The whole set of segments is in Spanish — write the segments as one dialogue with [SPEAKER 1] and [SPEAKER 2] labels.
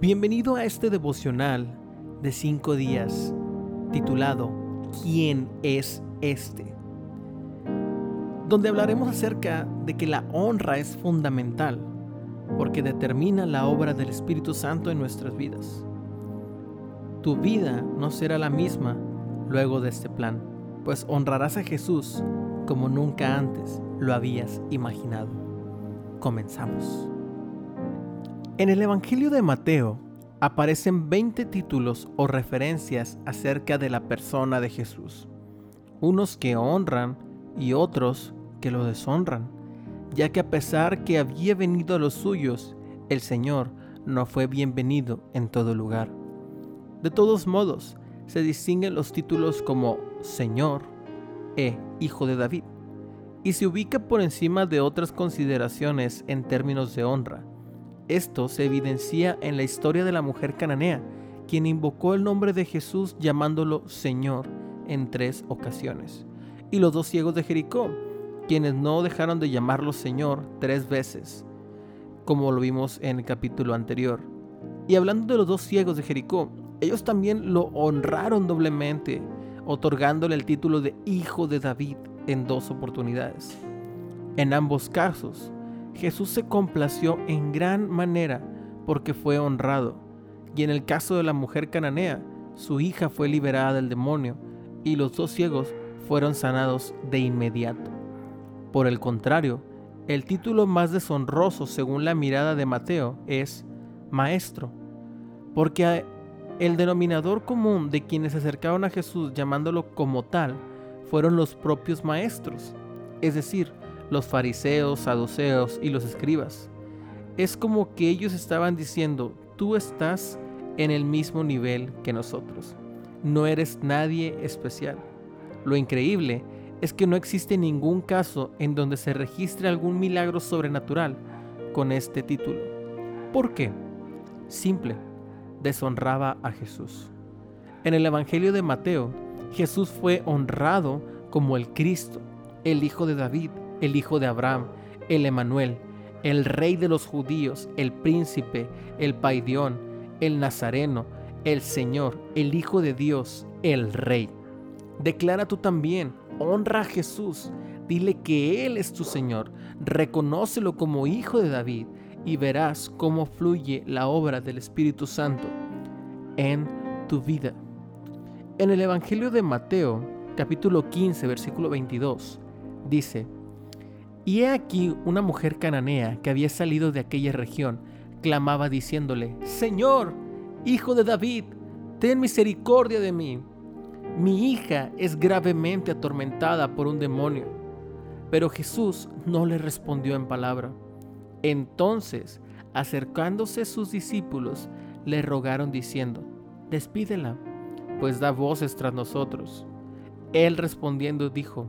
[SPEAKER 1] Bienvenido a este devocional de cinco días titulado ¿Quién es este? Donde hablaremos acerca de que la honra es fundamental porque determina la obra del Espíritu Santo en nuestras vidas. Tu vida no será la misma luego de este plan, pues honrarás a Jesús como nunca antes lo habías imaginado. Comenzamos. En el Evangelio de Mateo aparecen 20 títulos o referencias acerca de la persona de Jesús, unos que honran y otros que lo deshonran, ya que a pesar que había venido a los suyos, el Señor no fue bienvenido en todo lugar. De todos modos, se distinguen los títulos como Señor e Hijo de David, y se ubica por encima de otras consideraciones en términos de honra, esto se evidencia en la historia de la mujer cananea, quien invocó el nombre de Jesús llamándolo Señor en tres ocasiones. Y los dos ciegos de Jericó, quienes no dejaron de llamarlo Señor tres veces, como lo vimos en el capítulo anterior. Y hablando de los dos ciegos de Jericó, ellos también lo honraron doblemente, otorgándole el título de Hijo de David en dos oportunidades. En ambos casos, Jesús se complació en gran manera porque fue honrado. Y en el caso de la mujer cananea, su hija fue liberada del demonio y los dos ciegos fueron sanados de inmediato. Por el contrario, el título más deshonroso según la mirada de Mateo es Maestro, porque el denominador común de quienes se acercaron a Jesús llamándolo como tal fueron los propios maestros, es decir, los fariseos, saduceos y los escribas. Es como que ellos estaban diciendo, tú estás en el mismo nivel que nosotros. No eres nadie especial. Lo increíble es que no existe ningún caso en donde se registre algún milagro sobrenatural con este título. ¿Por qué? Simple, deshonraba a Jesús. En el Evangelio de Mateo, Jesús fue honrado como el Cristo, el Hijo de David, el hijo de Abraham, el Emanuel, el rey de los judíos, el príncipe, el paidión, el nazareno, el Señor, el Hijo de Dios, el Rey. Declara tú también, honra a Jesús, dile que Él es tu Señor, reconócelo como Hijo de David y verás cómo fluye la obra del Espíritu Santo en tu vida. En el Evangelio de Mateo, capítulo 15, versículo 22, dice, y he aquí una mujer cananea que había salido de aquella región, clamaba diciéndole, Señor, hijo de David, ten misericordia de mí. Mi hija es gravemente atormentada por un demonio. Pero Jesús no le respondió en palabra. Entonces, acercándose sus discípulos, le rogaron diciendo, Despídela, pues da voces tras nosotros. Él respondiendo dijo,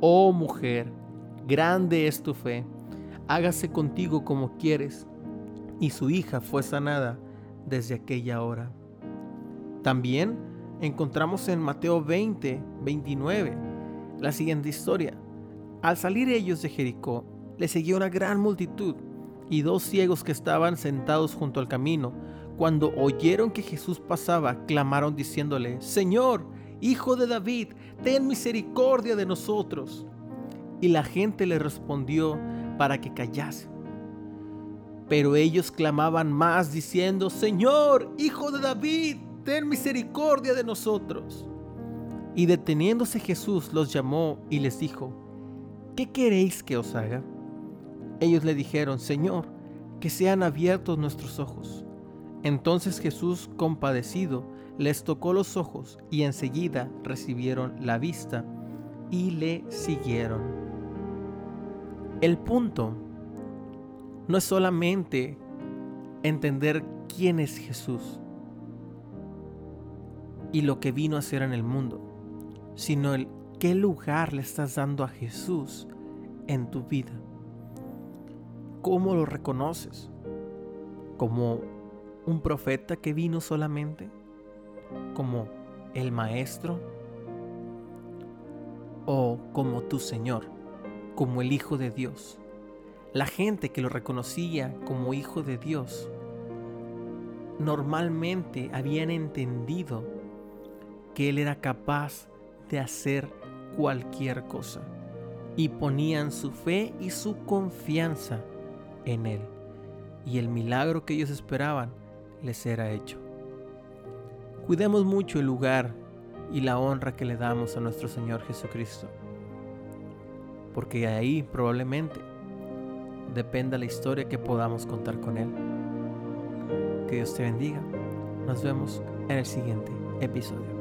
[SPEAKER 1] Oh mujer, grande es tu fe, hágase contigo como quieres. Y su hija fue sanada desde aquella hora. También encontramos en Mateo 20, 29 la siguiente historia. Al salir ellos de Jericó, le seguía una gran multitud y dos ciegos que estaban sentados junto al camino. Cuando oyeron que Jesús pasaba, clamaron diciéndole, Señor, Hijo de David, ten misericordia de nosotros. Y la gente le respondió para que callase. Pero ellos clamaban más diciendo, Señor, Hijo de David, ten misericordia de nosotros. Y deteniéndose Jesús los llamó y les dijo, ¿qué queréis que os haga? Ellos le dijeron, Señor, que sean abiertos nuestros ojos. Entonces Jesús, compadecido, les tocó los ojos y enseguida recibieron la vista y le siguieron. El punto no es solamente entender quién es Jesús y lo que vino a hacer en el mundo, sino el qué lugar le estás dando a Jesús en tu vida. ¿Cómo lo reconoces? ¿Como un profeta que vino solamente? ¿Como el maestro? ¿O como tu Señor? ¿Como el Hijo de Dios? La gente que lo reconocía como Hijo de Dios normalmente habían entendido que Él era capaz de hacer cualquier cosa y ponían su fe y su confianza en Él. Y el milagro que ellos esperaban les era hecho. Cuidemos mucho el lugar y la honra que le damos a nuestro Señor Jesucristo. Porque ahí probablemente dependa la historia que podamos contar con Él. Que Dios te bendiga. Nos vemos en el siguiente episodio.